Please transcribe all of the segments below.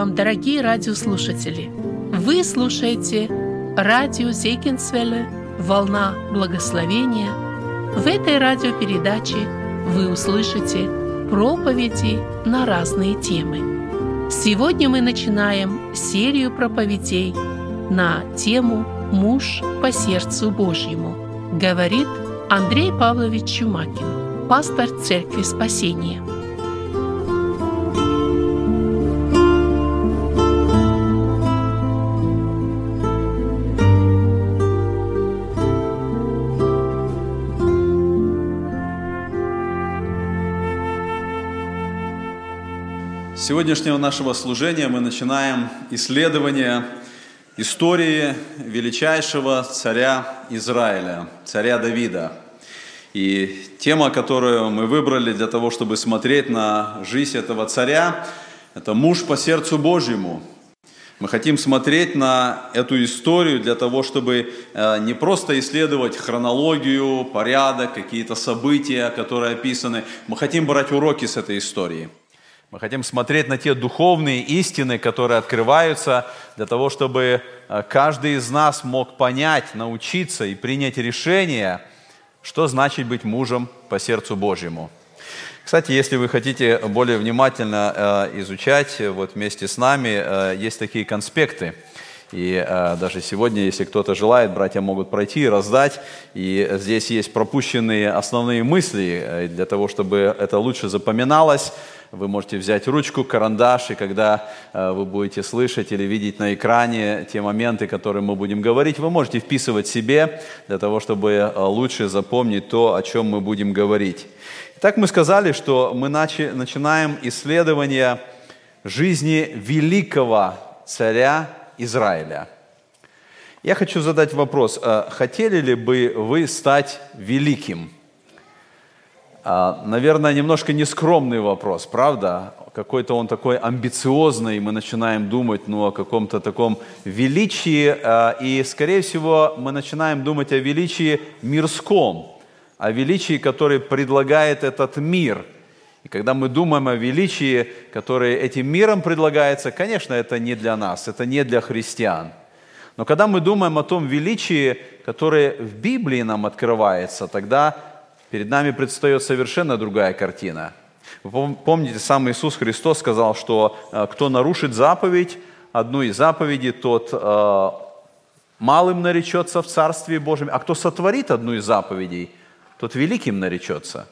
вам, дорогие радиослушатели! Вы слушаете радио Зейкинсвелле «Волна благословения». В этой радиопередаче вы услышите проповеди на разные темы. Сегодня мы начинаем серию проповедей на тему «Муж по сердцу Божьему», говорит Андрей Павлович Чумакин, пастор Церкви Спасения. Сегодняшнего нашего служения мы начинаем исследование истории величайшего царя Израиля, царя Давида. И тема, которую мы выбрали для того, чтобы смотреть на жизнь этого царя, это муж по сердцу Божьему. Мы хотим смотреть на эту историю для того, чтобы э, не просто исследовать хронологию, порядок, какие-то события, которые описаны. Мы хотим брать уроки с этой истории – мы хотим смотреть на те духовные истины, которые открываются для того, чтобы э, каждый из нас мог понять, научиться и принять решение, что значит быть мужем по сердцу Божьему. Кстати, если вы хотите более внимательно э, изучать, вот вместе с нами э, есть такие конспекты. И даже сегодня, если кто-то желает, братья могут пройти и раздать. И здесь есть пропущенные основные мысли для того, чтобы это лучше запоминалось. Вы можете взять ручку, карандаш, и когда э, вы будете слышать или видеть на экране те моменты, которые мы будем говорить, вы можете вписывать себе для того, чтобы э, лучше запомнить то, о чем мы будем говорить. Так мы сказали, что мы начи, начинаем исследование жизни великого царя Израиля. Я хочу задать вопрос. Э, хотели ли бы вы стать великим? А, наверное, немножко нескромный вопрос, правда? Какой-то он такой амбициозный, мы начинаем думать ну, о каком-то таком величии, а, и, скорее всего, мы начинаем думать о величии мирском, о величии, которое предлагает этот мир. И когда мы думаем о величии, которое этим миром предлагается, конечно, это не для нас, это не для христиан. Но когда мы думаем о том величии, которое в Библии нам открывается, тогда перед нами предстает совершенно другая картина. Вы помните, сам Иисус Христос сказал, что э, кто нарушит заповедь, одну из заповедей, тот э, малым наречется в Царстве Божьем, а кто сотворит одну из заповедей, тот великим наречется.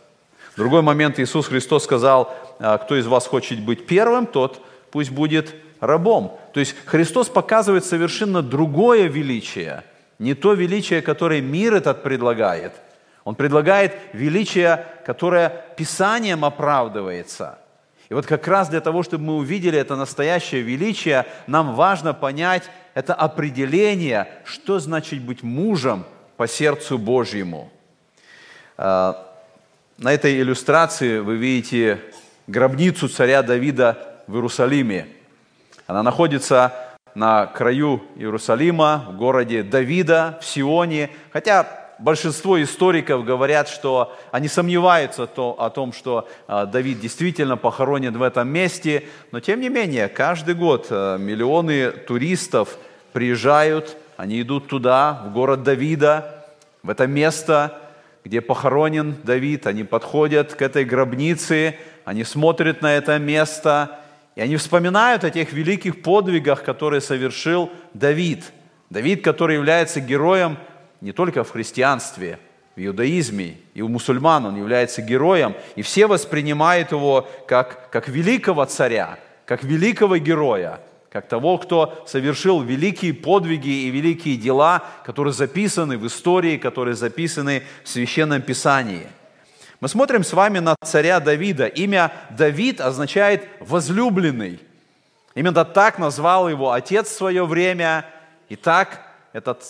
В другой момент Иисус Христос сказал, «Э, кто из вас хочет быть первым, тот пусть будет рабом. То есть Христос показывает совершенно другое величие, не то величие, которое мир этот предлагает – он предлагает величие, которое Писанием оправдывается. И вот как раз для того, чтобы мы увидели это настоящее величие, нам важно понять это определение, что значит быть мужем по сердцу Божьему. А, на этой иллюстрации вы видите гробницу царя Давида в Иерусалиме. Она находится на краю Иерусалима, в городе Давида, в Сионе. Хотя большинство историков говорят, что они сомневаются то, о том, что а, Давид действительно похоронен в этом месте, но тем не менее, каждый год а, миллионы туристов приезжают, они идут туда, в город Давида, в это место, где похоронен Давид, они подходят к этой гробнице, они смотрят на это место, и они вспоминают о тех великих подвигах, которые совершил Давид. Давид, который является героем не только в христианстве, в иудаизме и у мусульман он является героем, и все воспринимают его как, как великого царя, как великого героя, как того, кто совершил великие подвиги и великие дела, которые записаны в истории, которые записаны в Священном Писании. Мы смотрим с вами на царя Давида. Имя Давид означает «возлюбленный». Именно так назвал его отец в свое время, и так этот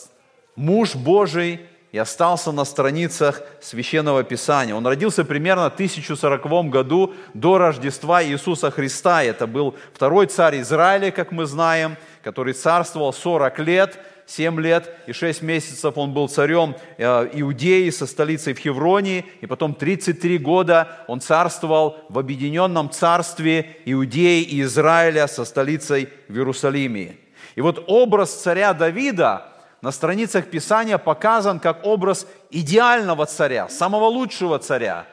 муж Божий и остался на страницах Священного Писания. Он родился примерно в 1040 году до Рождества Иисуса Христа. Это был второй царь Израиля, как мы знаем, который царствовал 40 лет. 7 лет и 6 месяцев он был царем э, Иудеи со столицей в Хевроне, и потом 33 года он царствовал в объединенном царстве Иудеи и Израиля со столицей в Иерусалиме. И вот образ царя Давида на страницах Писания показан как образ идеального царя, самого лучшего царя,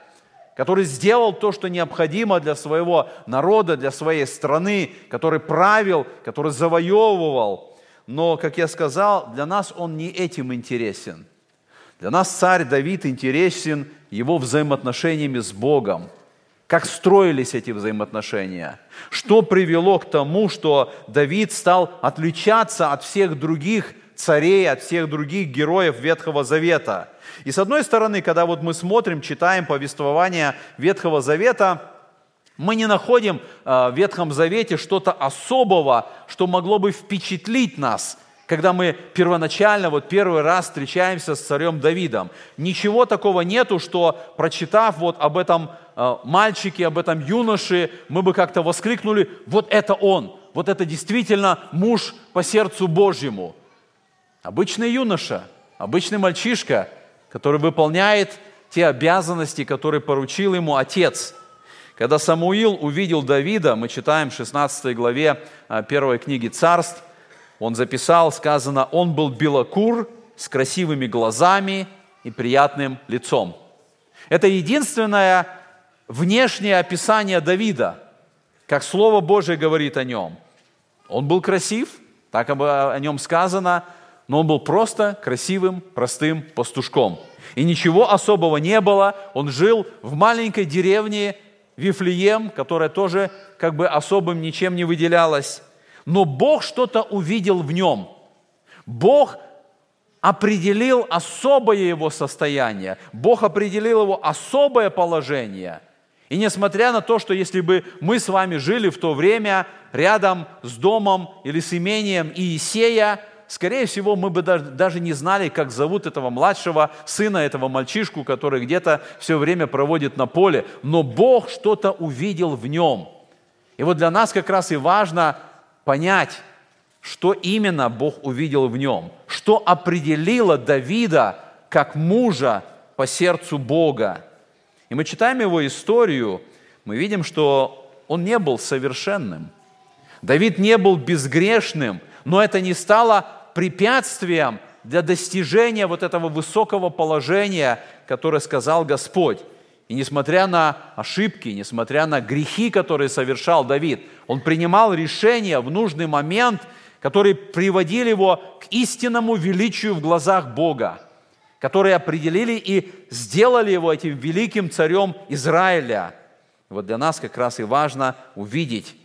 который сделал то, что необходимо для своего народа, для своей страны, который правил, который завоевывал. Но, как я сказал, для нас он не этим интересен. Для нас царь Давид интересен его взаимоотношениями с Богом. Как строились эти взаимоотношения? Что привело к тому, что Давид стал отличаться от всех других царей, от всех других героев Ветхого Завета. И с одной стороны, когда вот мы смотрим, читаем повествование Ветхого Завета, мы не находим э, в Ветхом Завете что-то особого, что могло бы впечатлить нас, когда мы первоначально, вот первый раз встречаемся с царем Давидом. Ничего такого нету, что прочитав вот об этом э, мальчике, об этом юноше, мы бы как-то воскликнули, вот это он, вот это действительно муж по сердцу Божьему. Обычный юноша, обычный мальчишка, который выполняет те обязанности, которые поручил ему отец. Когда Самуил увидел Давида, мы читаем в 16 главе а, первой книги «Царств», он записал, сказано, он был белокур, с красивыми глазами и приятным лицом. Это единственное внешнее описание Давида, как Слово Божие говорит о нем. Он был красив, так о нем сказано, но он был просто красивым, простым пастушком. И ничего особого не было. Он жил в маленькой деревне Вифлеем, которая тоже как бы особым ничем не выделялась. Но Бог что-то увидел в нем. Бог определил особое его состояние. Бог определил его особое положение. И несмотря на то, что если бы мы с вами жили в то время рядом с домом или с имением Иисея, скорее всего, мы бы даже не знали, как зовут этого младшего сына, этого мальчишку, который где-то все время проводит на поле. Но Бог что-то увидел в нем. И вот для нас как раз и важно понять, что именно Бог увидел в нем, что определило Давида как мужа по сердцу Бога. И мы читаем его историю, мы видим, что он не был совершенным. Давид не был безгрешным, но это не стало препятствием для достижения вот этого высокого положения, которое сказал Господь. И несмотря на ошибки, несмотря на грехи, которые совершал Давид, он принимал решения в нужный момент, которые приводили его к истинному величию в глазах Бога, которые определили и сделали его этим великим царем Израиля. И вот для нас как раз и важно увидеть,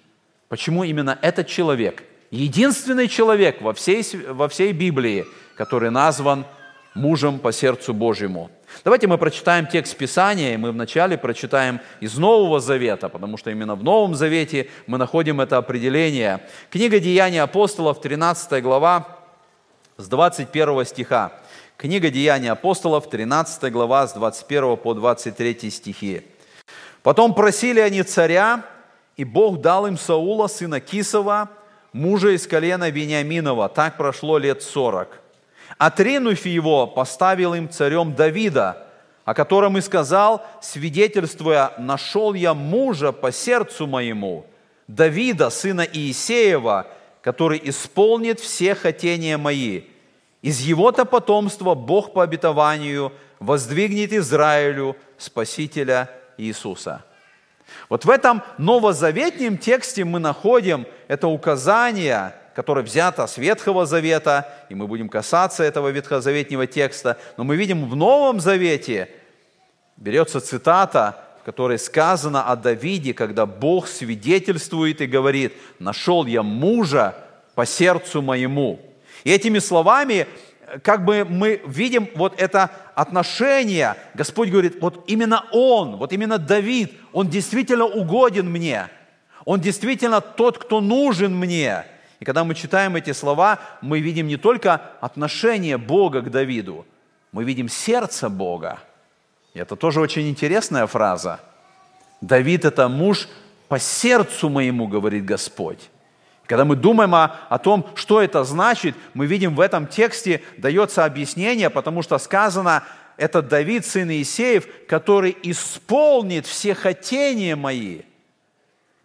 почему именно этот человек – единственный человек во всей, во всей Библии, который назван мужем по сердцу Божьему. Давайте мы прочитаем текст Писания, и мы вначале прочитаем из Нового Завета, потому что именно в Новом Завете мы находим это определение. Книга Деяний апостолов, 13 глава, с 21 стиха. Книга Деяний апостолов, 13 глава, с 21 по 23 стихи. «Потом просили они царя, и Бог дал им Саула, сына Кисова, мужа из колена Вениаминова. Так прошло лет сорок. Отринув его, поставил им царем Давида, о котором и сказал, свидетельствуя, «Нашел я мужа по сердцу моему, Давида, сына Иисеева, который исполнит все хотения мои. Из его-то потомства Бог по обетованию воздвигнет Израилю Спасителя Иисуса». Вот в этом новозаветнем тексте мы находим это указание, которое взято с Ветхого Завета, и мы будем касаться этого ветхозаветнего текста, но мы видим в Новом Завете берется цитата, в которой сказано о Давиде, когда Бог свидетельствует и говорит, «Нашел я мужа по сердцу моему». И этими словами как бы мы видим вот это отношение. Господь говорит, вот именно Он, вот именно Давид, Он действительно угоден мне. Он действительно тот, кто нужен мне. И когда мы читаем эти слова, мы видим не только отношение Бога к Давиду, мы видим сердце Бога. И это тоже очень интересная фраза. Давид – это муж по сердцу моему, говорит Господь. Когда мы думаем о, о том, что это значит, мы видим в этом тексте дается объяснение, потому что сказано, это Давид, сын Иисеев, который исполнит все хотения мои.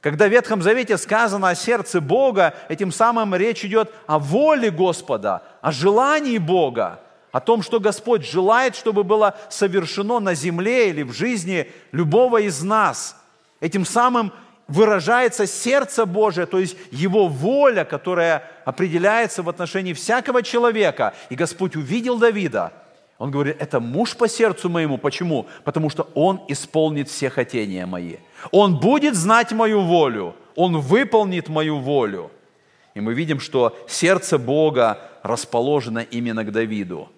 Когда в Ветхом Завете сказано о сердце Бога, этим самым речь идет о воле Господа, о желании Бога, о том, что Господь желает, чтобы было совершено на земле или в жизни любого из нас. Этим самым выражается сердце Божие, то есть Его воля, которая определяется в отношении всякого человека. И Господь увидел Давида. Он говорит, это муж по сердцу моему. Почему? Потому что он исполнит все хотения мои. Он будет знать мою волю. Он выполнит мою волю. И мы видим, что сердце Бога расположено именно к Давиду.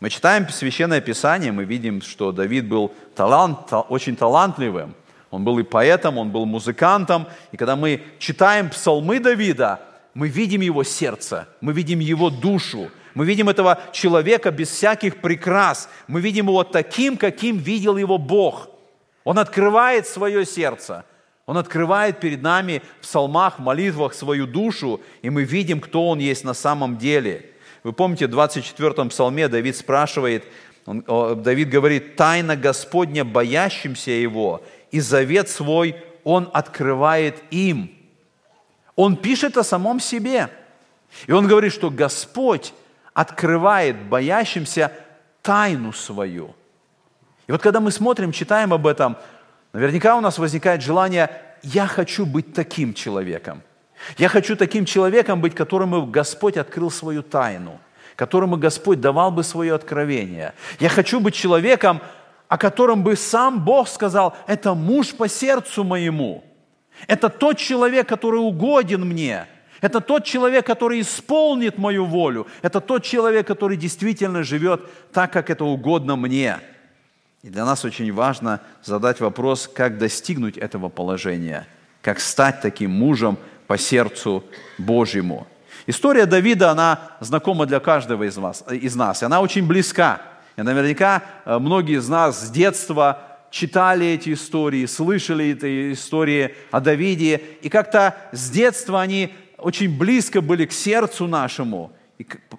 Мы читаем Священное Писание, мы видим, что Давид был талант, очень талантливым. Он был и поэтом, он был музыкантом. И когда мы читаем псалмы Давида, мы видим его сердце, мы видим его душу, мы видим этого человека без всяких прикрас, мы видим его таким, каким видел его Бог. Он открывает свое сердце, он открывает перед нами в псалмах, молитвах свою душу, и мы видим, кто он есть на самом деле. Вы помните, в 24-м псалме Давид спрашивает, он, Давид говорит, «Тайна Господня боящимся Его, и завет свой Он открывает им. Он пишет о самом себе. И Он говорит, что Господь открывает боящимся тайну свою. И вот когда мы смотрим, читаем об этом, наверняка у нас возникает желание, я хочу быть таким человеком. Я хочу таким человеком быть, которому Господь открыл свою тайну, которому Господь давал бы свое откровение. Я хочу быть человеком, о котором бы сам Бог сказал, это муж по сердцу моему. Это тот человек, который угоден мне. Это тот человек, который исполнит мою волю. Это тот человек, который действительно живет так, как это угодно мне. И для нас очень важно задать вопрос, как достигнуть этого положения, как стать таким мужем по сердцу Божьему. История Давида, она знакома для каждого из, вас, из нас, она очень близка. И наверняка э, многие из нас с детства читали эти истории, слышали эти истории о Давиде, и как-то с детства они очень близко были к сердцу нашему.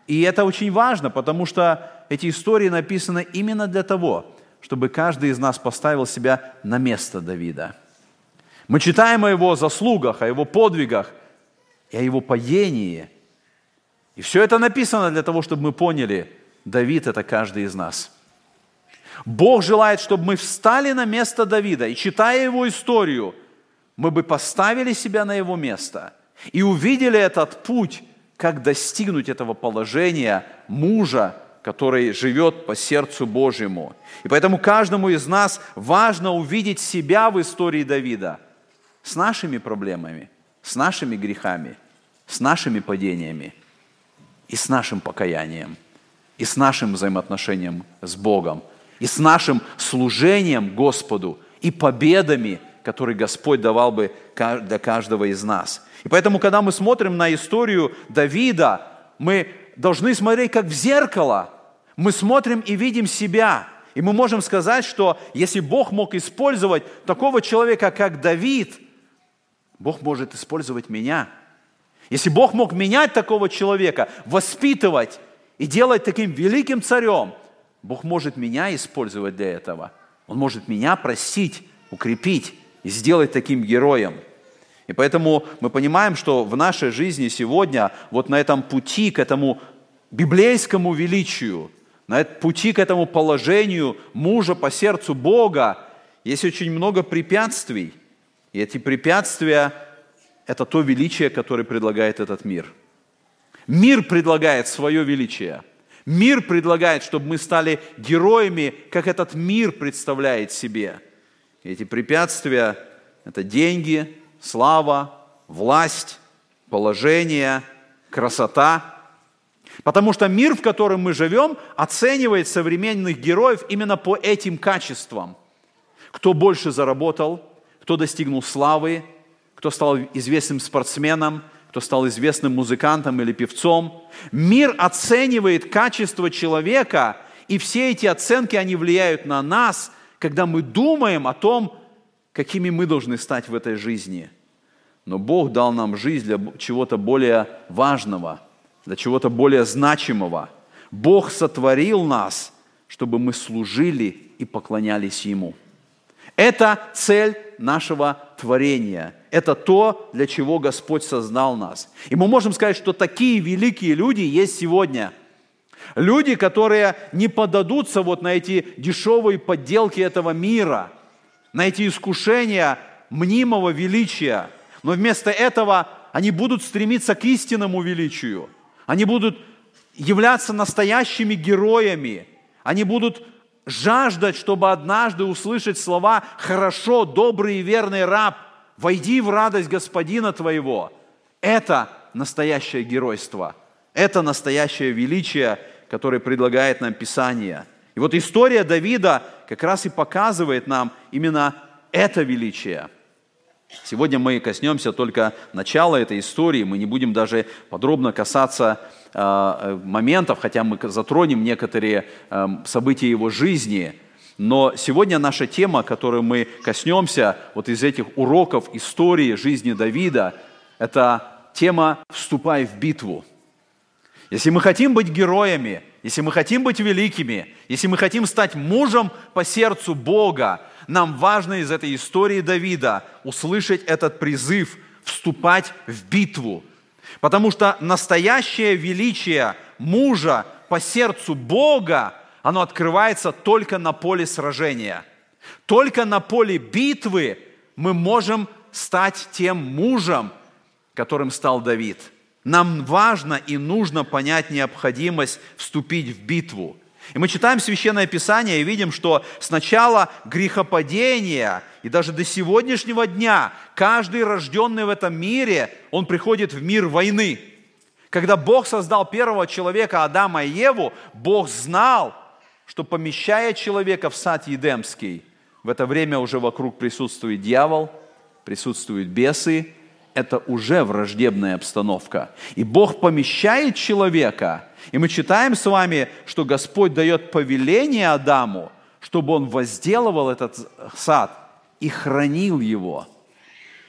И это очень важно, потому что эти истории написаны именно для того, чтобы каждый из нас поставил себя на место Давида. Мы читаем о его заслугах, о его подвигах и о его падении. И все это написано для того, чтобы мы поняли – Давид – это каждый из нас. Бог желает, чтобы мы встали на место Давида, и читая его историю, мы бы поставили себя на его место и увидели этот путь, как достигнуть этого положения мужа, который живет по сердцу Божьему. И поэтому каждому из нас важно увидеть себя в истории Давида с нашими проблемами, с нашими грехами, с нашими падениями и с нашим покаянием и с нашим взаимоотношением с Богом, и с нашим служением Господу, и победами, которые Господь давал бы для каждого из нас. И поэтому, когда мы смотрим на историю Давида, мы должны смотреть как в зеркало. Мы смотрим и видим себя. И мы можем сказать, что если Бог мог использовать такого человека, как Давид, Бог может использовать меня. Если Бог мог менять такого человека, воспитывать, и делать таким великим царем, Бог может меня использовать для этого. Он может меня простить, укрепить и сделать таким героем. И поэтому мы понимаем, что в нашей жизни сегодня, вот на этом пути к этому библейскому величию, на этом пути к этому положению мужа по сердцу Бога, есть очень много препятствий. И эти препятствия – это то величие, которое предлагает этот мир – Мир предлагает свое величие. Мир предлагает, чтобы мы стали героями, как этот мир представляет себе. эти препятствия – это деньги, слава, власть, положение, красота. Потому что мир, в котором мы живем, оценивает современных героев именно по этим качествам. Кто больше заработал, кто достигнул славы, кто стал известным спортсменом, кто стал известным музыкантом или певцом. Мир оценивает качество человека, и все эти оценки, они влияют на нас, когда мы думаем о том, какими мы должны стать в этой жизни. Но Бог дал нам жизнь для чего-то более важного, для чего-то более значимого. Бог сотворил нас, чтобы мы служили и поклонялись Ему. Это цель нашего творения. Это то, для чего Господь создал нас. И мы можем сказать, что такие великие люди есть сегодня. Люди, которые не подадутся вот на эти дешевые подделки этого мира, на эти искушения мнимого величия, но вместо этого они будут стремиться к истинному величию. Они будут являться настоящими героями. Они будут жаждать, чтобы однажды услышать слова «Хорошо, добрый и верный раб, войди в радость Господина твоего». Это настоящее геройство, это настоящее величие, которое предлагает нам Писание. И вот история Давида как раз и показывает нам именно это величие. Сегодня мы коснемся только начала этой истории, мы не будем даже подробно касаться Э, моментов, хотя мы затронем некоторые э, события его жизни. Но сегодня наша тема, которую мы коснемся вот из этих уроков истории жизни Давида, это тема «Вступай в битву». Если мы хотим быть героями, если мы хотим быть великими, если мы хотим стать мужем по сердцу Бога, нам важно из этой истории Давида услышать этот призыв вступать в битву, Потому что настоящее величие мужа по сердцу Бога, оно открывается только на поле сражения. Только на поле битвы мы можем стать тем мужем, которым стал Давид. Нам важно и нужно понять необходимость вступить в битву. И мы читаем Священное Писание и видим, что сначала грехопадения и даже до сегодняшнего дня каждый рожденный в этом мире, он приходит в мир войны. Когда Бог создал первого человека, Адама и Еву, Бог знал, что помещая человека в сад Едемский, в это время уже вокруг присутствует дьявол, присутствуют бесы, это уже враждебная обстановка. И Бог помещает человека, и мы читаем с вами, что Господь дает повеление Адаму, чтобы он возделывал этот сад и хранил его.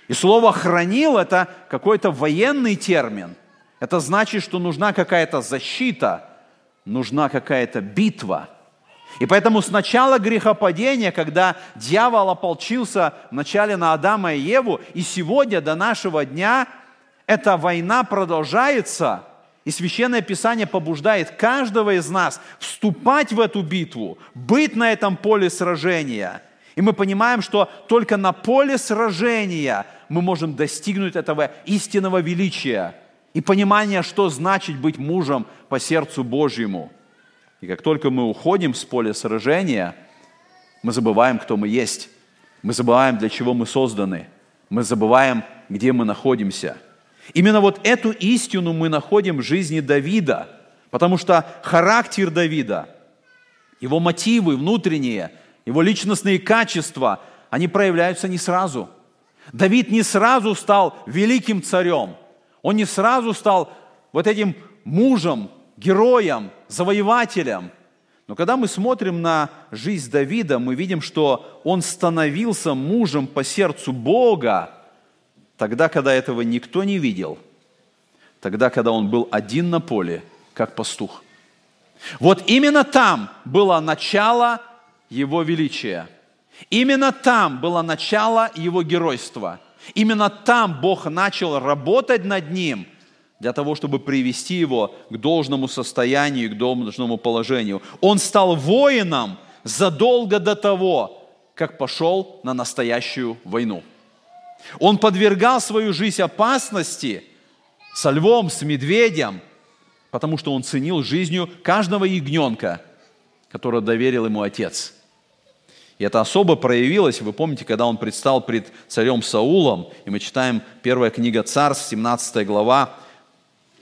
И слово «хранил» – это какой-то военный термин. Это значит, что нужна какая-то защита, нужна какая-то битва. И поэтому с начала грехопадения, когда дьявол ополчился вначале на Адама и Еву, и сегодня до нашего дня эта война продолжается, и Священное Писание побуждает каждого из нас вступать в эту битву, быть на этом поле сражения – и мы понимаем, что только на поле сражения мы можем достигнуть этого истинного величия и понимания, что значит быть мужем по сердцу Божьему. И как только мы уходим с поля сражения, мы забываем, кто мы есть. Мы забываем, для чего мы созданы. Мы забываем, где мы находимся. Именно вот эту истину мы находим в жизни Давида, потому что характер Давида, его мотивы внутренние – его личностные качества, они проявляются не сразу. Давид не сразу стал великим царем. Он не сразу стал вот этим мужем, героем, завоевателем. Но когда мы смотрим на жизнь Давида, мы видим, что он становился мужем по сердцу Бога тогда, когда этого никто не видел, тогда, когда он был один на поле, как пастух. Вот именно там было начало его величия. Именно там было начало его геройства. Именно там Бог начал работать над ним для того, чтобы привести его к должному состоянию, к должному положению. Он стал воином задолго до того, как пошел на настоящую войну. Он подвергал свою жизнь опасности со львом, с медведем, потому что он ценил жизнью каждого ягненка, которого доверил ему отец. И это особо проявилось, вы помните, когда он предстал пред царем Саулом, и мы читаем первая книга Царств, 17 глава,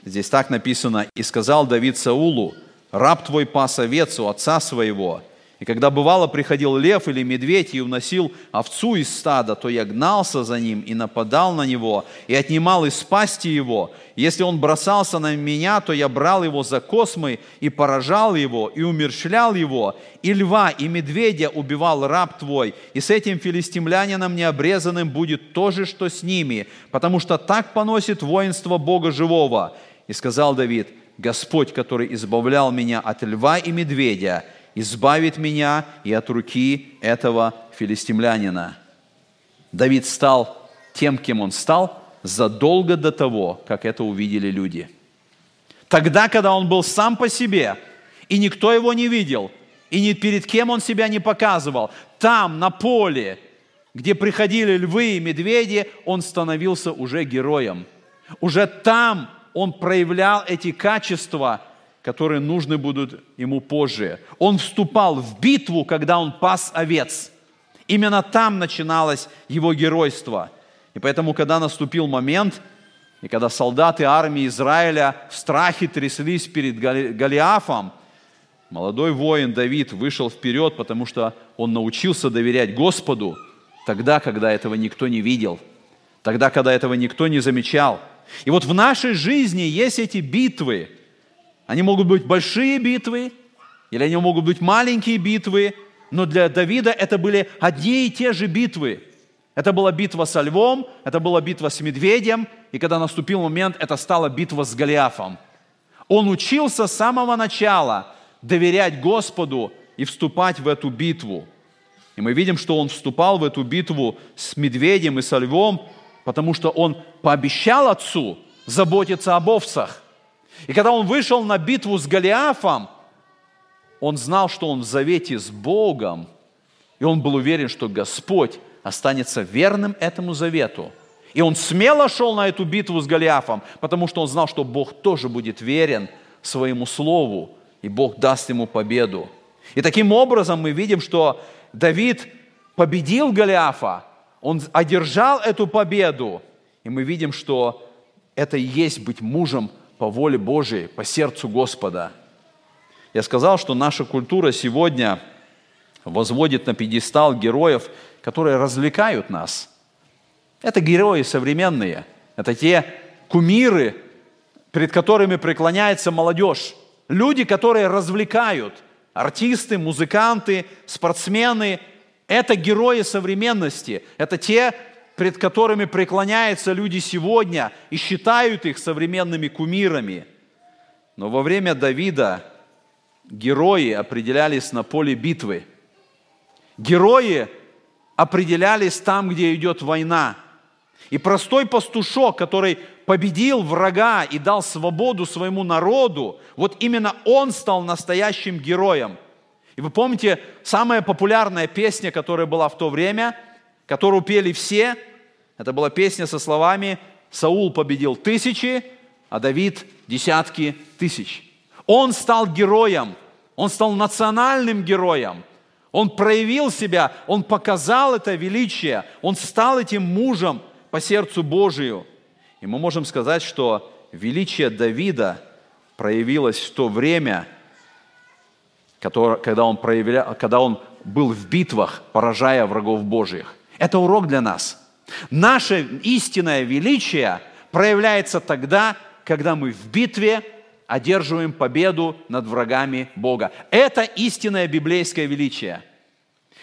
здесь так написано, «И сказал Давид Саулу, раб твой пас овец у отца своего, И когда бывало приходил лев или медведь и уносил овцу из стада, то я гнался за ним и нападал на него, и отнимал из пасти его. Если он бросался на меня, то я брал его за космы и поражал его, и умерщвлял его. И льва, и медведя убивал раб твой, и с этим филистимлянином необрезанным будет то же, что с ними, потому что так поносит воинство Бога живого. И сказал Давид, Господь, который избавлял меня от льва и медведя, избавит меня и от руки этого филистимлянина. Давид стал тем, кем он стал, задолго до того, как это увидели люди. Тогда, когда он был сам по себе, и никто его не видел, и ни перед кем он себя не показывал, там, на поле, где приходили львы и медведи, он становился уже героем. Уже там он проявлял эти качества – которые нужны будут ему позже. Он вступал в битву, когда он пас овец. Именно там начиналось его геройство. И поэтому, когда наступил момент, и когда солдаты армии Израиля в страхе тряслись перед Голиафом, молодой воин Давид вышел вперед, потому что он научился доверять Господу тогда, когда этого никто не видел, тогда, когда этого никто не замечал. И вот в нашей жизни есть эти битвы – они могут быть большие битвы, или они могут быть маленькие битвы, но для Давида это были одни и те же битвы. Это была битва со львом, это была битва с медведем, и когда наступил момент, это стала битва с Голиафом. Он учился с самого начала доверять Господу и вступать в эту битву. И мы видим, что он вступал в эту битву с медведем и со львом, потому что он пообещал отцу заботиться об овцах. И когда он вышел на битву с Голиафом, он знал, что он в завете с Богом, и он был уверен, что Господь останется верным этому завету. И он смело шел на эту битву с Голиафом, потому что он знал, что Бог тоже будет верен своему слову, и Бог даст ему победу. И таким образом мы видим, что Давид победил Голиафа, он одержал эту победу, и мы видим, что это и есть быть мужем по воле Божией, по сердцу Господа. Я сказал, что наша культура сегодня возводит на пьедестал героев, которые развлекают нас. Это герои современные, это те кумиры, перед которыми преклоняется молодежь. Люди, которые развлекают, артисты, музыканты, спортсмены, это герои современности, это те, пред которыми преклоняются люди сегодня и считают их современными кумирами. Но во время Давида герои определялись на поле битвы. Герои определялись там, где идет война. И простой пастушок, который победил врага и дал свободу своему народу, вот именно он стал настоящим героем. И вы помните, самая популярная песня, которая была в то время – которую пели все. Это была песня со словами «Саул победил тысячи, а Давид десятки тысяч». Он стал героем, он стал национальным героем. Он проявил себя, он показал это величие, он стал этим мужем по сердцу Божию. И мы можем сказать, что величие Давида проявилось в то время, когда он, проявля... когда он был в битвах, поражая врагов Божьих. Это урок для нас. Наше истинное величие проявляется тогда, когда мы в битве одерживаем победу над врагами Бога. Это истинное библейское величие.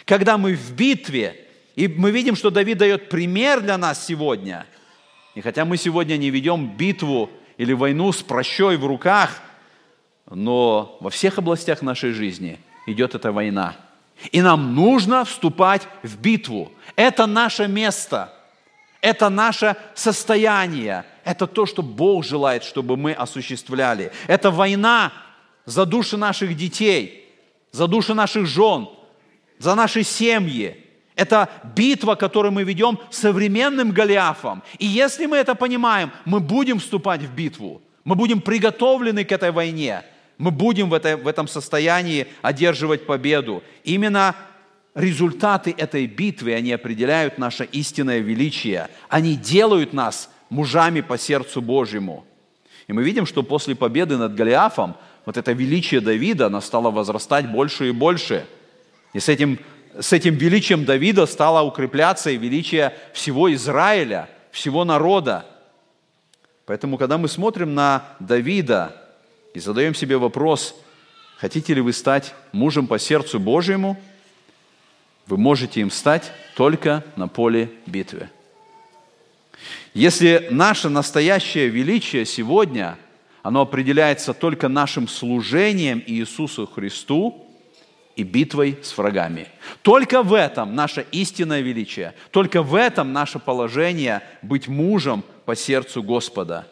Когда мы в битве, и мы видим, что Давид дает пример для нас сегодня, и хотя мы сегодня не ведем битву или войну с прощой в руках, но во всех областях нашей жизни идет эта война – и нам нужно вступать в битву. Это наше место. Это наше состояние. Это то, что Бог желает, чтобы мы осуществляли. Это война за души наших детей, за души наших жен, за наши семьи. Это битва, которую мы ведем с современным Голиафом. И если мы это понимаем, мы будем вступать в битву. Мы будем приготовлены к этой войне мы будем в, это, в этом состоянии одерживать победу. Именно результаты этой битвы, они определяют наше истинное величие. Они делают нас мужами по сердцу Божьему. И мы видим, что после победы над Голиафом вот это величие Давида, оно стало возрастать больше и больше. И с этим, с этим величием Давида стало укрепляться и величие всего Израиля, всего народа. Поэтому, когда мы смотрим на Давида и задаем себе вопрос, хотите ли вы стать мужем по сердцу Божьему, вы можете им стать только на поле битвы. Если наше настоящее величие сегодня, оно определяется только нашим служением Иисусу Христу и битвой с врагами. Только в этом наше истинное величие, только в этом наше положение быть мужем по сердцу Господа.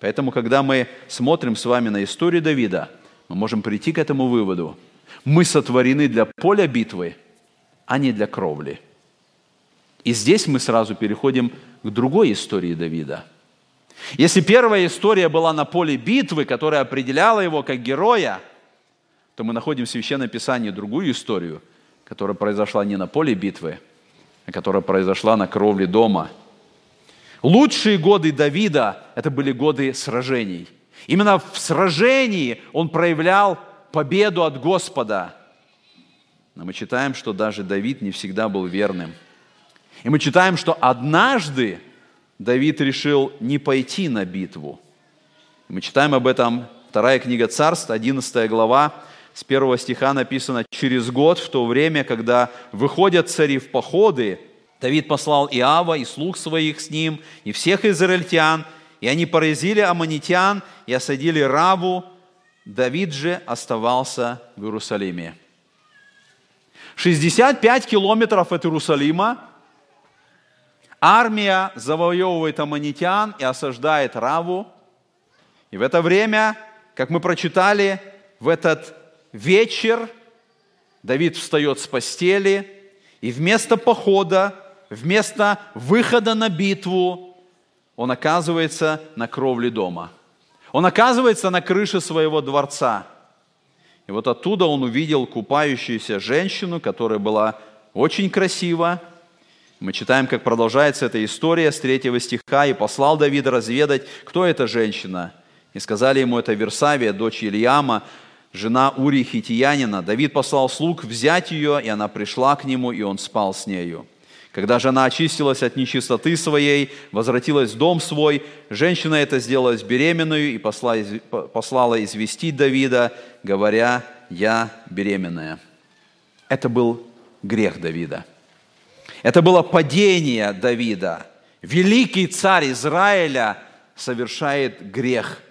Поэтому, когда мы смотрим с вами на историю Давида, мы можем прийти к этому выводу. Мы сотворены для поля битвы, а не для кровли. И здесь мы сразу переходим к другой истории Давида. Если первая история была на поле битвы, которая определяла его как героя, то мы находим в Священном Писании другую историю, которая произошла не на поле битвы, а которая произошла на кровле дома. Лучшие годы Давида – это были годы сражений. Именно в сражении он проявлял победу от Господа. Но мы читаем, что даже Давид не всегда был верным – и мы читаем, что однажды Давид решил не пойти на битву. Мы читаем об этом, вторая книга Царств, 11 глава, с первого стиха написано, «Через год, в то время, когда выходят цари в походы, Давид послал Иава и слуг своих с ним, и всех израильтян, и они поразили аммонитян и осадили Раву. Давид же оставался в Иерусалиме». 65 километров от Иерусалима Армия завоевывает аммонитян и осаждает Раву. И в это время, как мы прочитали, в этот вечер Давид встает с постели, и вместо похода, вместо выхода на битву, он оказывается на кровле дома. Он оказывается на крыше своего дворца. И вот оттуда он увидел купающуюся женщину, которая была очень красива, мы читаем, как продолжается эта история с третьего стиха. «И послал Давид разведать, кто эта женщина. И сказали ему, это Версавия, дочь Ильяма, жена Ури Хитиянина. Давид послал слуг взять ее, и она пришла к нему, и он спал с нею. Когда жена очистилась от нечистоты своей, возвратилась в дом свой, женщина эта сделалась беременную и послала известить Давида, говоря, «Я беременная». Это был грех Давида – это было падение Давида. Великий царь Израиля совершает грех.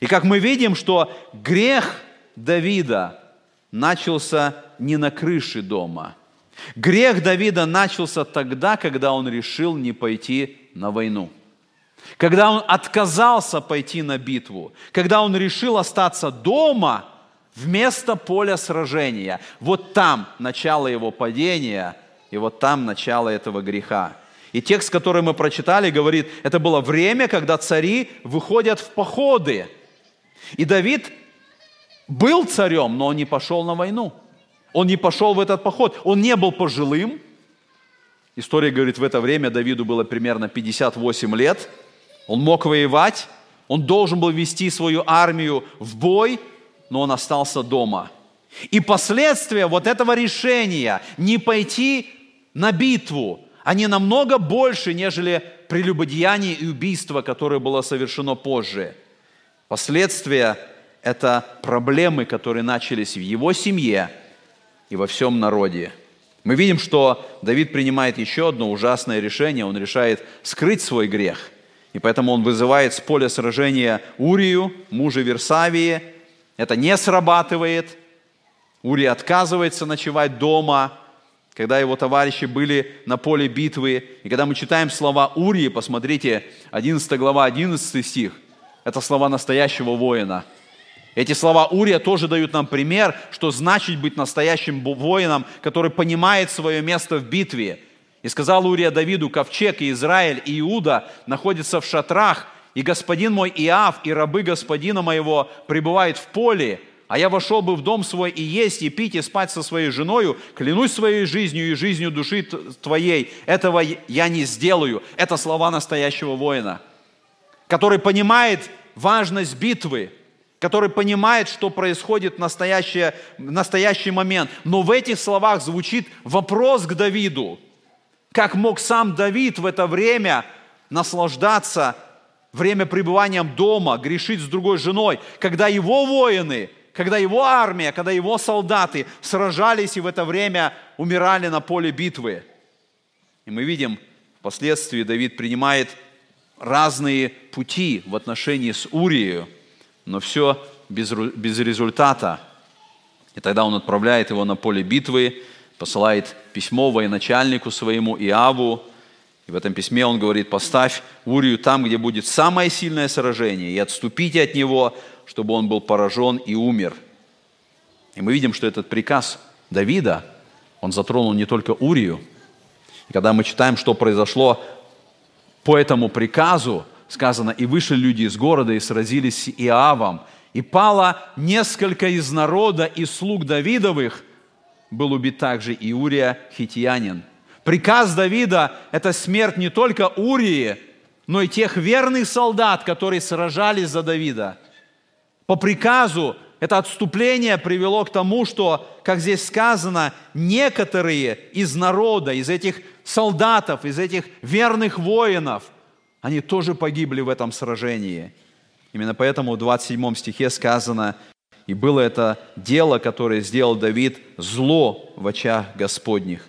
И как мы видим, что грех Давида начался не на крыше дома. Грех Давида начался тогда, когда он решил не пойти на войну. Когда он отказался пойти на битву. Когда он решил остаться дома вместо поля сражения. Вот там начало его падения – и вот там начало этого греха. И текст, который мы прочитали, говорит, это было время, когда цари выходят в походы. И Давид был царем, но он не пошел на войну. Он не пошел в этот поход. Он не был пожилым. История говорит, в это время Давиду было примерно 58 лет. Он мог воевать. Он должен был вести свою армию в бой, но он остался дома. И последствия вот этого решения не пойти на битву, они намного больше, нежели прелюбодеяние и убийство, которое было совершено позже. Последствия – это проблемы, которые начались в его семье и во всем народе. Мы видим, что Давид принимает еще одно ужасное решение. Он решает скрыть свой грех. И поэтому он вызывает с поля сражения Урию, мужа Версавии. Это не срабатывает. Урия отказывается ночевать дома – когда его товарищи были на поле битвы. И когда мы читаем слова Урии, посмотрите, 11 глава, 11 стих, это слова настоящего воина. Эти слова Урия тоже дают нам пример, что значит быть настоящим воином, который понимает свое место в битве. И сказал Урия Давиду, ковчег и Израиль и Иуда находятся в шатрах, и господин мой Иав и рабы господина моего пребывают в поле, а я вошел бы в дом свой и есть, и пить, и спать со своей женою, клянусь своей жизнью и жизнью души твоей, этого я не сделаю. Это слова настоящего воина, который понимает важность битвы, который понимает, что происходит в настоящий, в настоящий момент. Но в этих словах звучит вопрос к Давиду. Как мог сам Давид в это время наслаждаться время пребыванием дома, грешить с другой женой, когда его воины, когда его армия, когда его солдаты сражались и в это время умирали на поле битвы. И мы видим, впоследствии Давид принимает разные пути в отношении с Урией, но все без, без результата. И тогда он отправляет его на поле битвы, посылает письмо военачальнику своему Иаву, и в этом письме он говорит, поставь Урию там, где будет самое сильное сражение, и отступите от него, чтобы он был поражен и умер. И мы видим, что этот приказ Давида, он затронул не только Урию. И когда мы читаем, что произошло по этому приказу сказано, и вышли люди из города и сразились с Иавом, и пало несколько из народа и слуг Давидовых, был убит также и Урия хитиянин. Приказ Давида – это смерть не только Урии, но и тех верных солдат, которые сражались за Давида. По приказу это отступление привело к тому, что, как здесь сказано, некоторые из народа, из этих солдатов, из этих верных воинов, они тоже погибли в этом сражении. Именно поэтому в 27 стихе сказано, «И было это дело, которое сделал Давид, зло в очах Господних».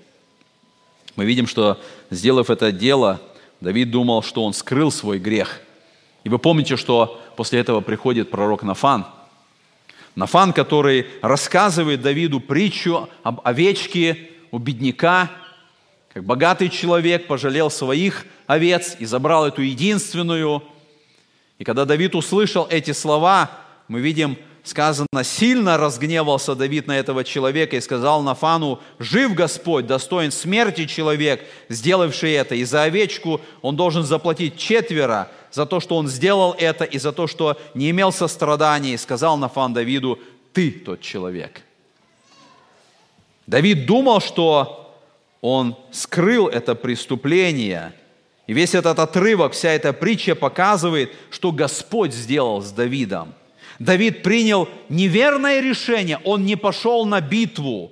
Мы видим, что, сделав это дело, Давид думал, что он скрыл свой грех. И вы помните, что после этого приходит пророк Нафан. Нафан, который рассказывает Давиду притчу об овечке у бедняка, как богатый человек пожалел своих овец и забрал эту единственную. И когда Давид услышал эти слова, мы видим, сказано, сильно разгневался Давид на этого человека и сказал Нафану, жив Господь, достоин смерти человек, сделавший это, и за овечку он должен заплатить четверо за то, что он сделал это, и за то, что не имел сострадания, и сказал Нафан Давиду, ты тот человек. Давид думал, что он скрыл это преступление. И весь этот отрывок, вся эта притча показывает, что Господь сделал с Давидом. Давид принял неверное решение, он не пошел на битву,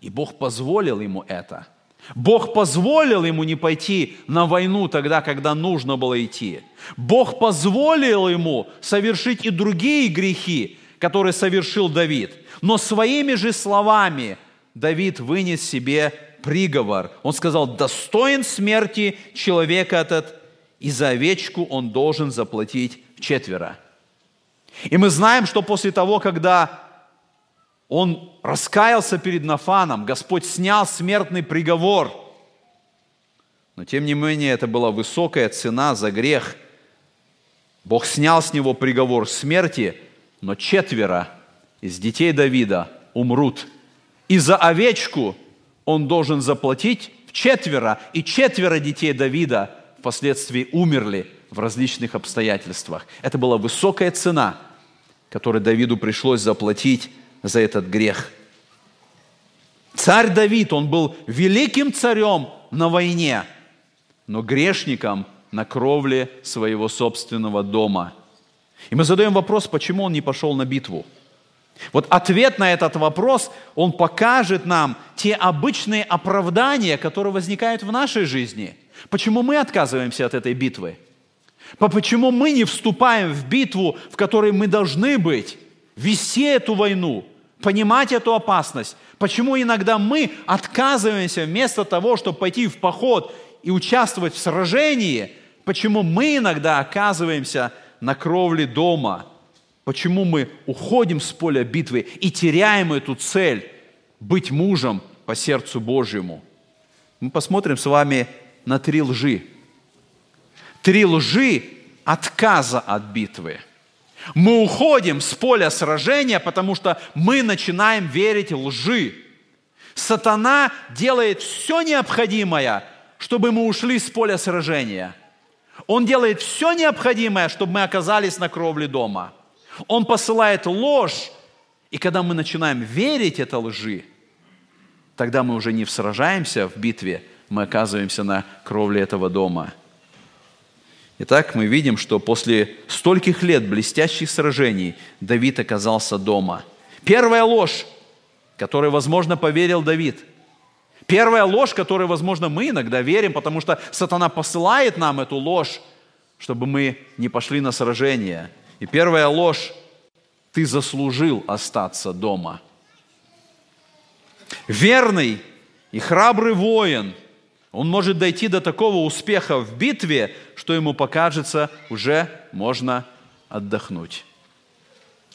и Бог позволил ему это. Бог позволил ему не пойти на войну тогда, когда нужно было идти. Бог позволил ему совершить и другие грехи, которые совершил Давид. Но своими же словами Давид вынес себе приговор. Он сказал, достоин смерти человек этот, и за овечку он должен заплатить четверо. И мы знаем, что после того, когда он раскаялся перед Нафаном, Господь снял смертный приговор. Но тем не менее, это была высокая цена за грех. Бог снял с него приговор смерти, но четверо из детей Давида умрут. И за овечку он должен заплатить в четверо, и четверо детей Давида впоследствии умерли в различных обстоятельствах. Это была высокая цена, которую Давиду пришлось заплатить за этот грех. Царь Давид, он был великим царем на войне, но грешником на кровле своего собственного дома. И мы задаем вопрос, почему он не пошел на битву – вот ответ на этот вопрос, он покажет нам те обычные оправдания, которые возникают в нашей жизни. Почему мы отказываемся от этой битвы? Почему мы не вступаем в битву, в которой мы должны быть, вести эту войну, понимать эту опасность? Почему иногда мы отказываемся вместо того, чтобы пойти в поход и участвовать в сражении? Почему мы иногда оказываемся на кровле дома – Почему мы уходим с поля битвы и теряем эту цель быть мужем по сердцу Божьему? Мы посмотрим с вами на три лжи. Три лжи отказа от битвы. Мы уходим с поля сражения, потому что мы начинаем верить лжи. Сатана делает все необходимое, чтобы мы ушли с поля сражения. Он делает все необходимое, чтобы мы оказались на кровле дома – он посылает ложь, и когда мы начинаем верить этой лжи, тогда мы уже не сражаемся в битве, мы оказываемся на кровле этого дома. Итак, мы видим, что после стольких лет блестящих сражений Давид оказался дома. Первая ложь, которой, возможно, поверил Давид. Первая ложь, которой, возможно, мы иногда верим, потому что сатана посылает нам эту ложь, чтобы мы не пошли на сражение. И первая ложь – ты заслужил остаться дома. Верный и храбрый воин – он может дойти до такого успеха в битве, что ему покажется, уже можно отдохнуть.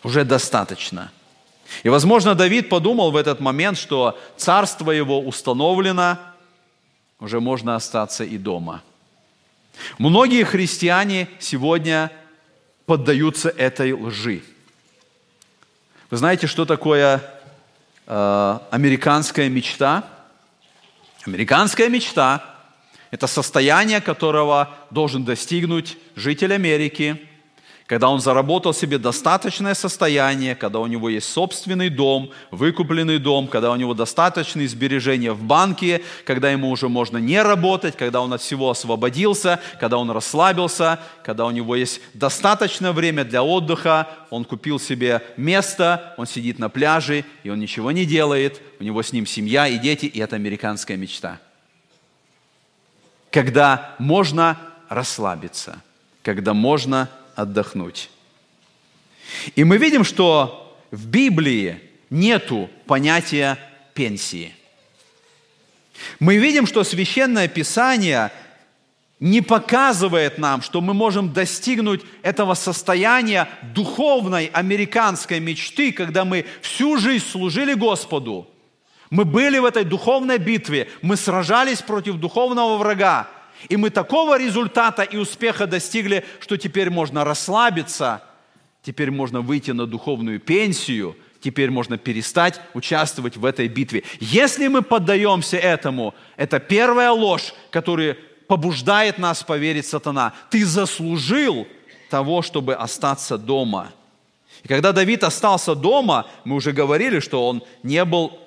Уже достаточно. И, возможно, Давид подумал в этот момент, что царство его установлено, уже можно остаться и дома. Многие христиане сегодня поддаются этой лжи. Вы знаете, что такое э, американская мечта – Американская мечта – это состояние, которого должен достигнуть житель Америки, когда он заработал себе достаточное состояние, когда у него есть собственный дом, выкупленный дом, когда у него достаточные сбережения в банке, когда ему уже можно не работать, когда он от всего освободился, когда он расслабился, когда у него есть достаточное время для отдыха, он купил себе место, он сидит на пляже, и он ничего не делает, у него с ним семья и дети, и это американская мечта. Когда можно расслабиться, когда можно отдохнуть. И мы видим, что в Библии нету понятия пенсии. Мы видим, что священное писание не показывает нам, что мы можем достигнуть этого состояния духовной американской мечты, когда мы всю жизнь служили Господу. Мы были в этой духовной битве, мы сражались против духовного врага, и мы такого результата и успеха достигли, что теперь можно расслабиться, теперь можно выйти на духовную пенсию, теперь можно перестать участвовать в этой битве. Если мы поддаемся этому, это первая ложь, которая побуждает нас поверить сатана. Ты заслужил того, чтобы остаться дома. И когда Давид остался дома, мы уже говорили, что он не был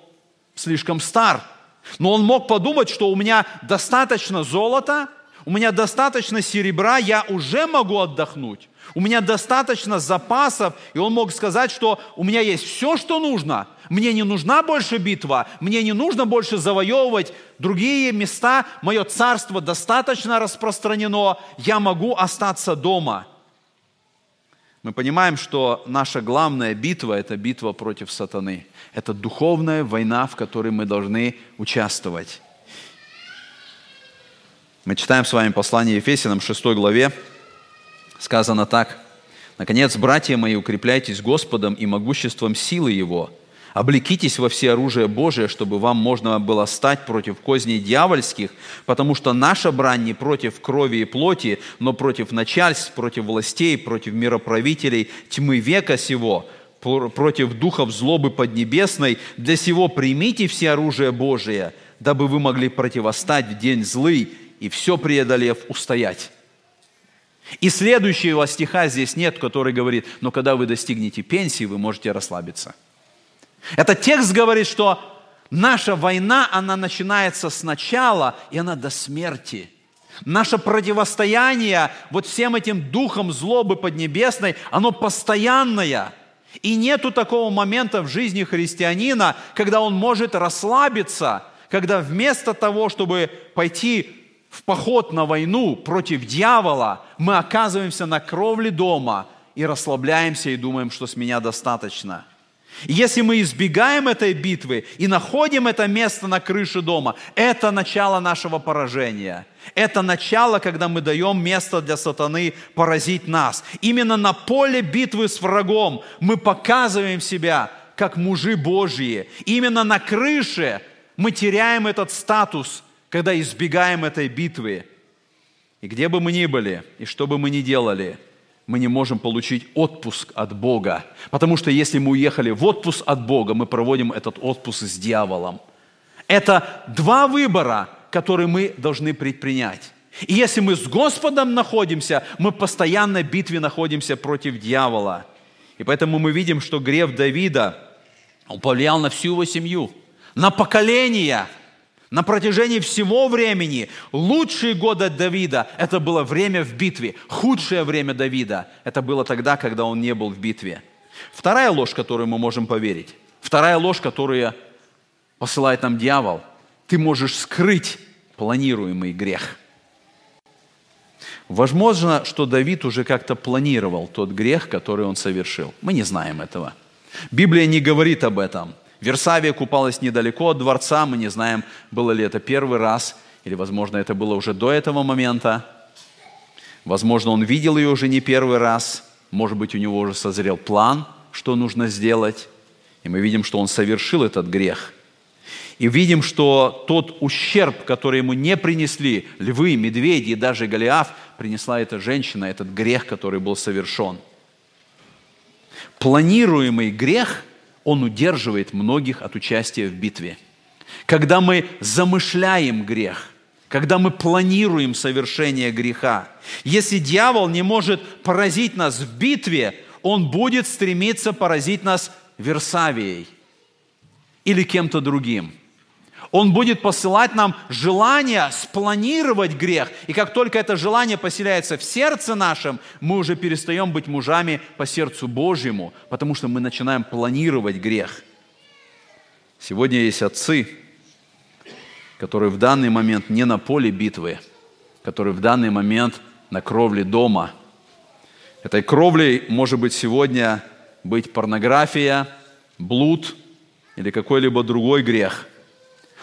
слишком стар – но он мог подумать, что у меня достаточно золота, у меня достаточно серебра, я уже могу отдохнуть. У меня достаточно запасов, и он мог сказать, что у меня есть все, что нужно. Мне не нужна больше битва, мне не нужно больше завоевывать другие места, мое царство достаточно распространено, я могу остаться дома – мы понимаем, что наша главная битва – это битва против сатаны. Это духовная война, в которой мы должны участвовать. Мы читаем с вами послание Ефесянам 6 главе. Сказано так. «Наконец, братья мои, укрепляйтесь Господом и могуществом силы Его – Облекитесь во все оружие Божие, чтобы вам можно было стать против козней дьявольских, потому что наша брань не против крови и плоти, но против начальств, против властей, против мироправителей тьмы века сего, против духов злобы поднебесной. Для сего примите все оружие Божие, дабы вы могли противостать в день злый и все преодолев устоять. И следующего стиха здесь нет, который говорит, но когда вы достигнете пенсии, вы можете расслабиться – этот текст говорит, что наша война, она начинается сначала, и она до смерти. Наше противостояние вот всем этим духом злобы поднебесной, оно постоянное. И нету такого момента в жизни христианина, когда он может расслабиться, когда вместо того, чтобы пойти в поход на войну против дьявола, мы оказываемся на кровле дома и расслабляемся и думаем, что с меня достаточно – если мы избегаем этой битвы и находим это место на крыше дома, это начало нашего поражения. Это начало, когда мы даем место для сатаны поразить нас. Именно на поле битвы с врагом мы показываем себя как мужи Божьи. Именно на крыше мы теряем этот статус, когда избегаем этой битвы. И где бы мы ни были, и что бы мы ни делали – мы не можем получить отпуск от Бога. Потому что если мы уехали в отпуск от Бога, мы проводим этот отпуск с дьяволом. Это два выбора, которые мы должны предпринять. И если мы с Господом находимся, мы постоянно в битве находимся против дьявола. И поэтому мы видим, что грех Давида, он повлиял на всю его семью, на поколения. На протяжении всего времени лучшие годы Давида – это было время в битве. Худшее время Давида – это было тогда, когда он не был в битве. Вторая ложь, которую мы можем поверить, вторая ложь, которую посылает нам дьявол – ты можешь скрыть планируемый грех. Возможно, что Давид уже как-то планировал тот грех, который он совершил. Мы не знаем этого. Библия не говорит об этом – Версавия купалась недалеко от дворца, мы не знаем, было ли это первый раз, или, возможно, это было уже до этого момента. Возможно, он видел ее уже не первый раз, может быть, у него уже созрел план, что нужно сделать. И мы видим, что он совершил этот грех. И видим, что тот ущерб, который ему не принесли львы, медведи и даже Голиаф, принесла эта женщина, этот грех, который был совершен. Планируемый грех – он удерживает многих от участия в битве. Когда мы замышляем грех, когда мы планируем совершение греха, если дьявол не может поразить нас в битве, он будет стремиться поразить нас Версавией или кем-то другим – он будет посылать нам желание спланировать грех. И как только это желание поселяется в сердце нашем, мы уже перестаем быть мужами по сердцу Божьему, потому что мы начинаем планировать грех. Сегодня есть отцы, которые в данный момент не на поле битвы, которые в данный момент на кровле дома. Этой кровлей может быть сегодня быть порнография, блуд или какой-либо другой грех –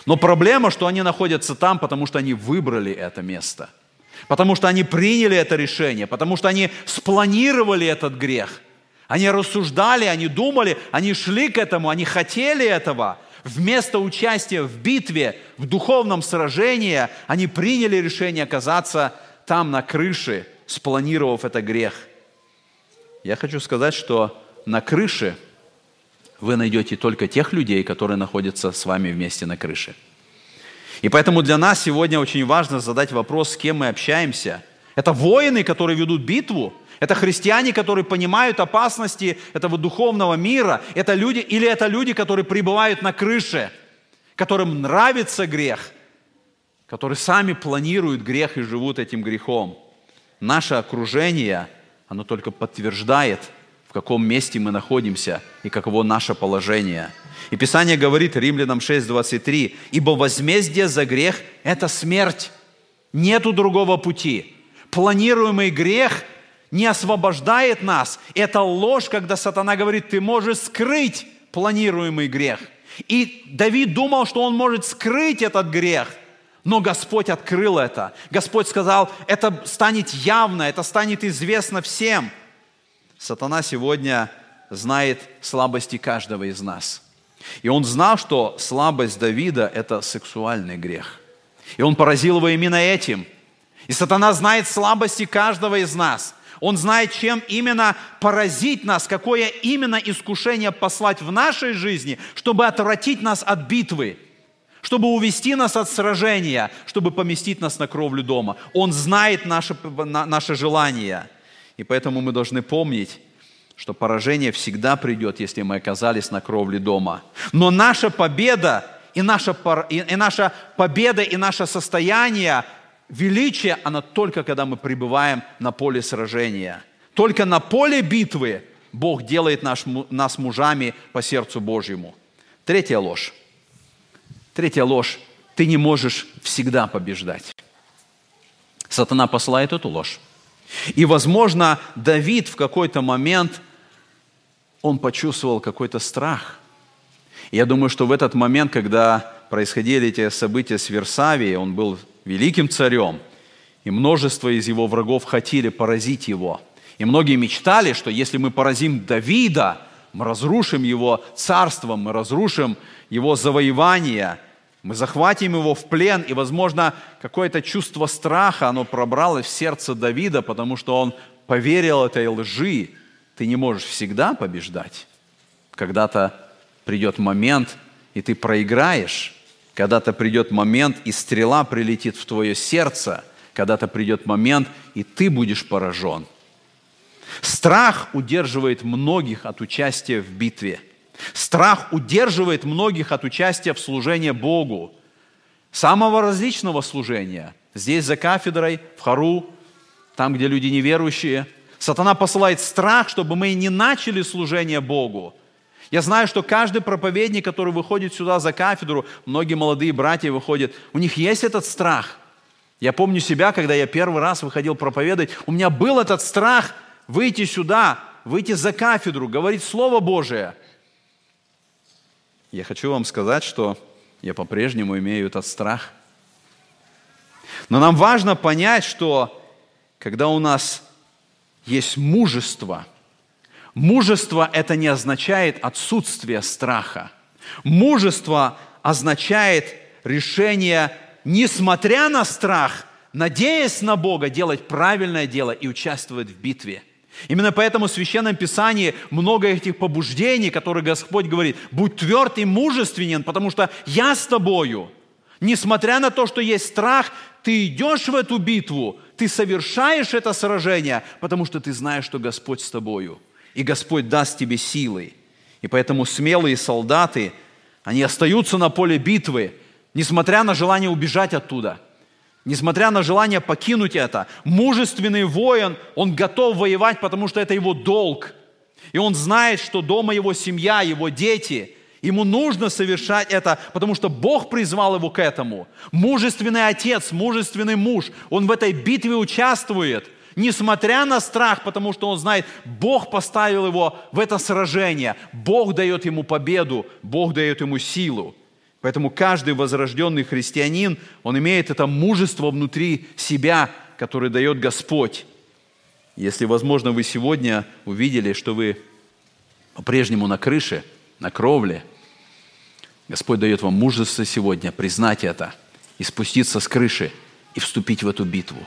но проблема, что они находятся там, потому что они выбрали это место. Потому что они приняли это решение, потому что они спланировали этот грех. Они рассуждали, они думали, они шли к этому, они хотели этого. Вместо участия в битве, в духовном сражении, они приняли решение оказаться там на крыше, спланировав это грех. Я хочу сказать, что на крыше – вы найдете только тех людей, которые находятся с вами вместе на крыше. И поэтому для нас сегодня очень важно задать вопрос, с кем мы общаемся. Это воины, которые ведут битву, это христиане, которые понимают опасности этого духовного мира, это люди, или это люди, которые пребывают на крыше, которым нравится грех, которые сами планируют грех и живут этим грехом. Наше окружение, оно только подтверждает – в каком месте мы находимся и каково наше положение. И Писание говорит Римлянам 6:23, «Ибо возмездие за грех – это смерть, нету другого пути». Планируемый грех не освобождает нас. Это ложь, когда сатана говорит, ты можешь скрыть планируемый грех. И Давид думал, что он может скрыть этот грех, но Господь открыл это. Господь сказал, это станет явно, это станет известно всем – Сатана сегодня знает слабости каждого из нас. И он знал, что слабость Давида – это сексуальный грех. И он поразил его именно этим. И сатана знает слабости каждого из нас. Он знает, чем именно поразить нас, какое именно искушение послать в нашей жизни, чтобы отвратить нас от битвы, чтобы увести нас от сражения, чтобы поместить нас на кровлю дома. Он знает наше, наше желание – и поэтому мы должны помнить, что поражение всегда придет, если мы оказались на кровле дома. Но наша победа и наша, и наша победа и наше состояние, величие, оно только когда мы пребываем на поле сражения. Только на поле битвы Бог делает наш, нас мужами по сердцу Божьему. Третья ложь. Третья ложь. Ты не можешь всегда побеждать. Сатана посылает эту ложь. И, возможно, Давид в какой-то момент, он почувствовал какой-то страх. я думаю, что в этот момент, когда происходили эти события с Версавией, он был великим царем, и множество из его врагов хотели поразить его. И многие мечтали, что если мы поразим Давида, мы разрушим его царство, мы разрушим его завоевание – мы захватим его в плен, и, возможно, какое-то чувство страха, оно пробралось в сердце Давида, потому что он поверил этой лжи. Ты не можешь всегда побеждать. Когда-то придет момент, и ты проиграешь. Когда-то придет момент, и стрела прилетит в твое сердце. Когда-то придет момент, и ты будешь поражен. Страх удерживает многих от участия в битве – Страх удерживает многих от участия в служении Богу. самого различного служения. Здесь за кафедрой, в Хару, там, где люди неверующие. Сатана посылает страх, чтобы мы не начали служение Богу. Я знаю, что каждый проповедник, который выходит сюда за кафедру, многие молодые братья выходят, у них есть этот страх. Я помню себя, когда я первый раз выходил проповедовать, у меня был этот страх выйти сюда, выйти за кафедру, говорить Слово Божие. Я хочу вам сказать, что я по-прежнему имею этот страх. Но нам важно понять, что когда у нас есть мужество, мужество это не означает отсутствие страха. Мужество означает решение, несмотря на страх, надеясь на Бога, делать правильное дело и участвовать в битве – Именно поэтому в Священном Писании много этих побуждений, которые Господь говорит, будь тверд и мужественен, потому что я с тобою. Несмотря на то, что есть страх, ты идешь в эту битву, ты совершаешь это сражение, потому что ты знаешь, что Господь с тобою. И Господь даст тебе силы. И поэтому смелые солдаты, они остаются на поле битвы, несмотря на желание убежать оттуда – Несмотря на желание покинуть это, мужественный воин, он готов воевать, потому что это его долг. И он знает, что дома его семья, его дети, ему нужно совершать это, потому что Бог призвал его к этому. Мужественный отец, мужественный муж, он в этой битве участвует, несмотря на страх, потому что он знает, Бог поставил его в это сражение, Бог дает ему победу, Бог дает ему силу. Поэтому каждый возрожденный христианин, он имеет это мужество внутри себя, которое дает Господь. Если, возможно, вы сегодня увидели, что вы по-прежнему на крыше, на кровле, Господь дает вам мужество сегодня признать это и спуститься с крыши и вступить в эту битву.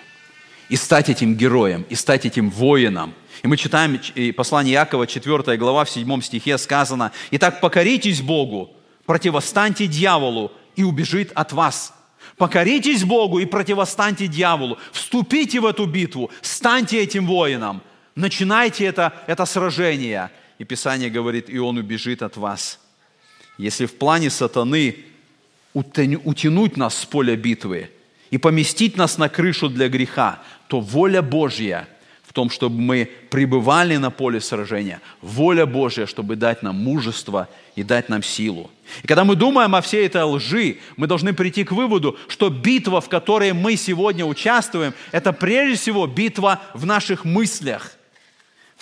И стать этим героем, и стать этим воином. И мы читаем послание Якова, 4 глава, в 7 стихе сказано, «Итак, покоритесь Богу, противостаньте дьяволу, и убежит от вас. Покоритесь Богу и противостаньте дьяволу. Вступите в эту битву, станьте этим воином. Начинайте это, это сражение. И Писание говорит, и он убежит от вас. Если в плане сатаны утянуть нас с поля битвы и поместить нас на крышу для греха, то воля Божья том, чтобы мы пребывали на поле сражения. Воля Божья, чтобы дать нам мужество и дать нам силу. И когда мы думаем о всей этой лжи, мы должны прийти к выводу, что битва, в которой мы сегодня участвуем, это прежде всего битва в наших мыслях.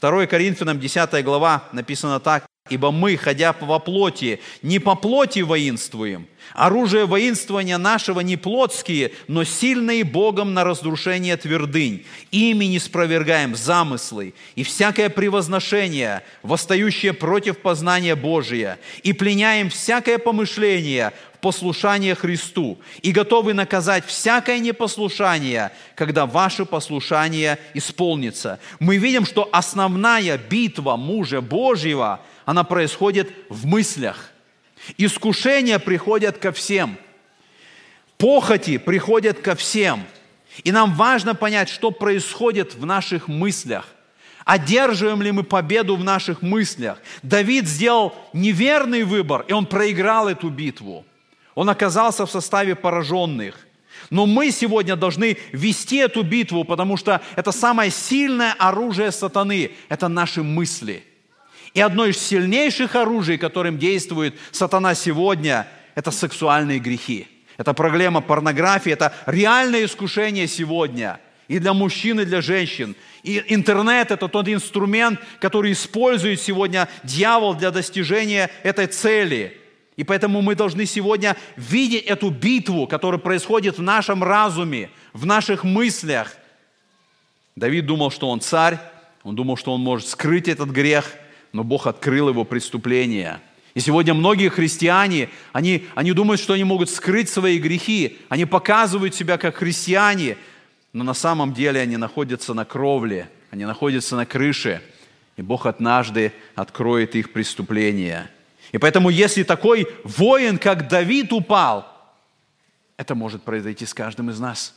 2 Коринфянам 10 глава написано так. Ибо мы, ходя во плоти, не по плоти воинствуем. Оружие воинствования нашего не плотские, но сильные Богом на разрушение твердынь. Ими не спровергаем замыслы и всякое превозношение, восстающее против познания Божия, и пленяем всякое помышление в послушание Христу, и готовы наказать всякое непослушание, когда ваше послушание исполнится. Мы видим, что основная битва мужа Божьего – она происходит в мыслях. Искушения приходят ко всем. Похоти приходят ко всем. И нам важно понять, что происходит в наших мыслях. Одерживаем ли мы победу в наших мыслях? Давид сделал неверный выбор, и он проиграл эту битву. Он оказался в составе пораженных. Но мы сегодня должны вести эту битву, потому что это самое сильное оружие сатаны – это наши мысли – и одно из сильнейших оружий, которым действует сатана сегодня, это сексуальные грехи. Это проблема порнографии, это реальное искушение сегодня и для мужчин, и для женщин. И интернет – это тот инструмент, который использует сегодня дьявол для достижения этой цели. И поэтому мы должны сегодня видеть эту битву, которая происходит в нашем разуме, в наших мыслях. Давид думал, что он царь, он думал, что он может скрыть этот грех – но Бог открыл его преступления. И сегодня многие христиане, они, они думают, что они могут скрыть свои грехи, они показывают себя как христиане, но на самом деле они находятся на кровле, они находятся на крыше, и Бог однажды откроет их преступления. И поэтому, если такой воин, как Давид, упал, это может произойти с каждым из нас.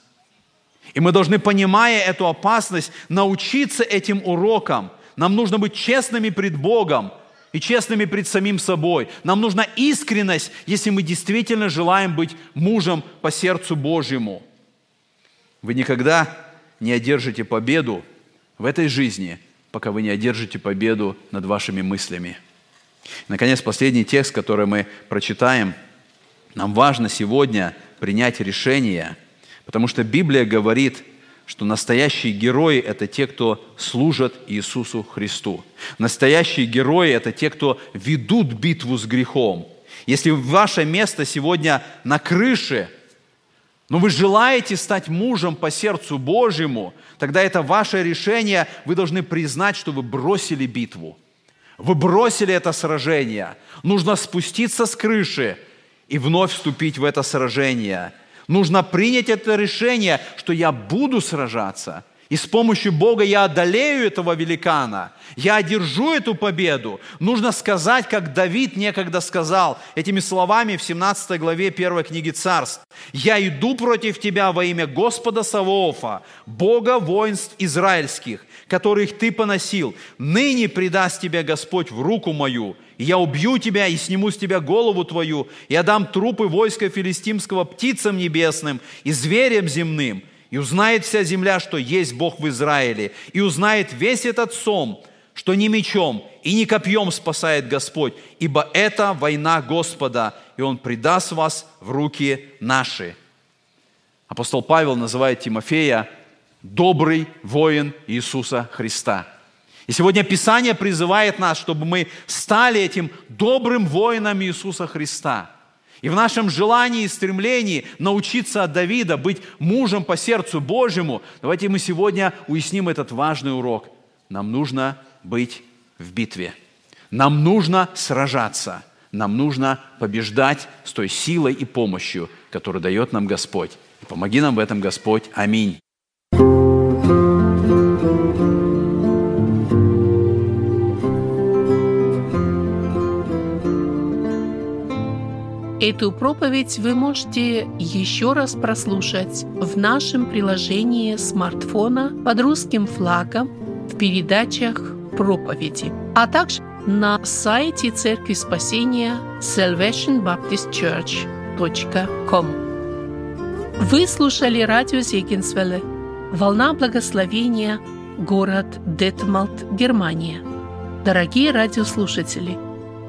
И мы должны, понимая эту опасность, научиться этим урокам – нам нужно быть честными пред Богом. и честными пред самим собой. Нам нужна искренность, если мы действительно желаем быть мужем по сердцу Божьему. Вы никогда не одержите победу в этой жизни, пока вы не одержите победу над вашими мыслями. Наконец, последний текст, который мы прочитаем. Нам важно сегодня принять решение, потому что Библия говорит, что настоящие герои – это те, кто служат Иисусу Христу. Настоящие герои – это те, кто ведут битву с грехом. Если ваше место сегодня на крыше, но вы желаете стать мужем по сердцу Божьему, тогда это ваше решение, вы должны признать, что вы бросили битву. Вы бросили это сражение. Нужно спуститься с крыши и вновь вступить в это сражение – Нужно принять это решение, что я буду сражаться. И с помощью Бога я одолею этого великана. Я одержу эту победу. Нужно сказать, как Давид некогда сказал этими словами в 17 главе 1 книги Царств. «Я иду против тебя во имя Господа Савоофа, Бога воинств израильских, которых ты поносил. Ныне предаст тебя Господь в руку мою, и я убью тебя и сниму с тебя голову твою, и отдам трупы войска филистимского птицам небесным и зверям земным. И узнает вся земля, что есть Бог в Израиле, и узнает весь этот сом, что ни мечом и ни копьем спасает Господь, ибо это война Господа, и Он предаст вас в руки наши». Апостол Павел называет Тимофея добрый воин Иисуса Христа. И сегодня Писание призывает нас, чтобы мы стали этим добрым воином Иисуса Христа. И в нашем желании и стремлении научиться от Давида быть мужем по сердцу Божьему, давайте мы сегодня уясним этот важный урок. Нам нужно быть в битве. Нам нужно сражаться. Нам нужно побеждать с той силой и помощью, которую дает нам Господь. И помоги нам в этом, Господь. Аминь. Эту проповедь вы можете еще раз прослушать в нашем приложении смартфона под русским флагом в передачах проповеди, а также на сайте Церкви Спасения salvationbaptistchurch.com. Вы слушали радио Зегенсвелле «Волна благословения», город Детмалт, Германия. Дорогие радиослушатели,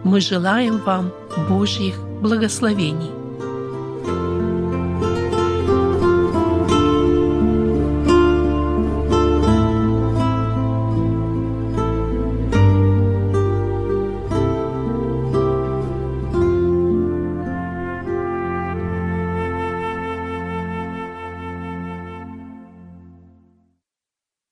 мы желаем вам Божьих благословений.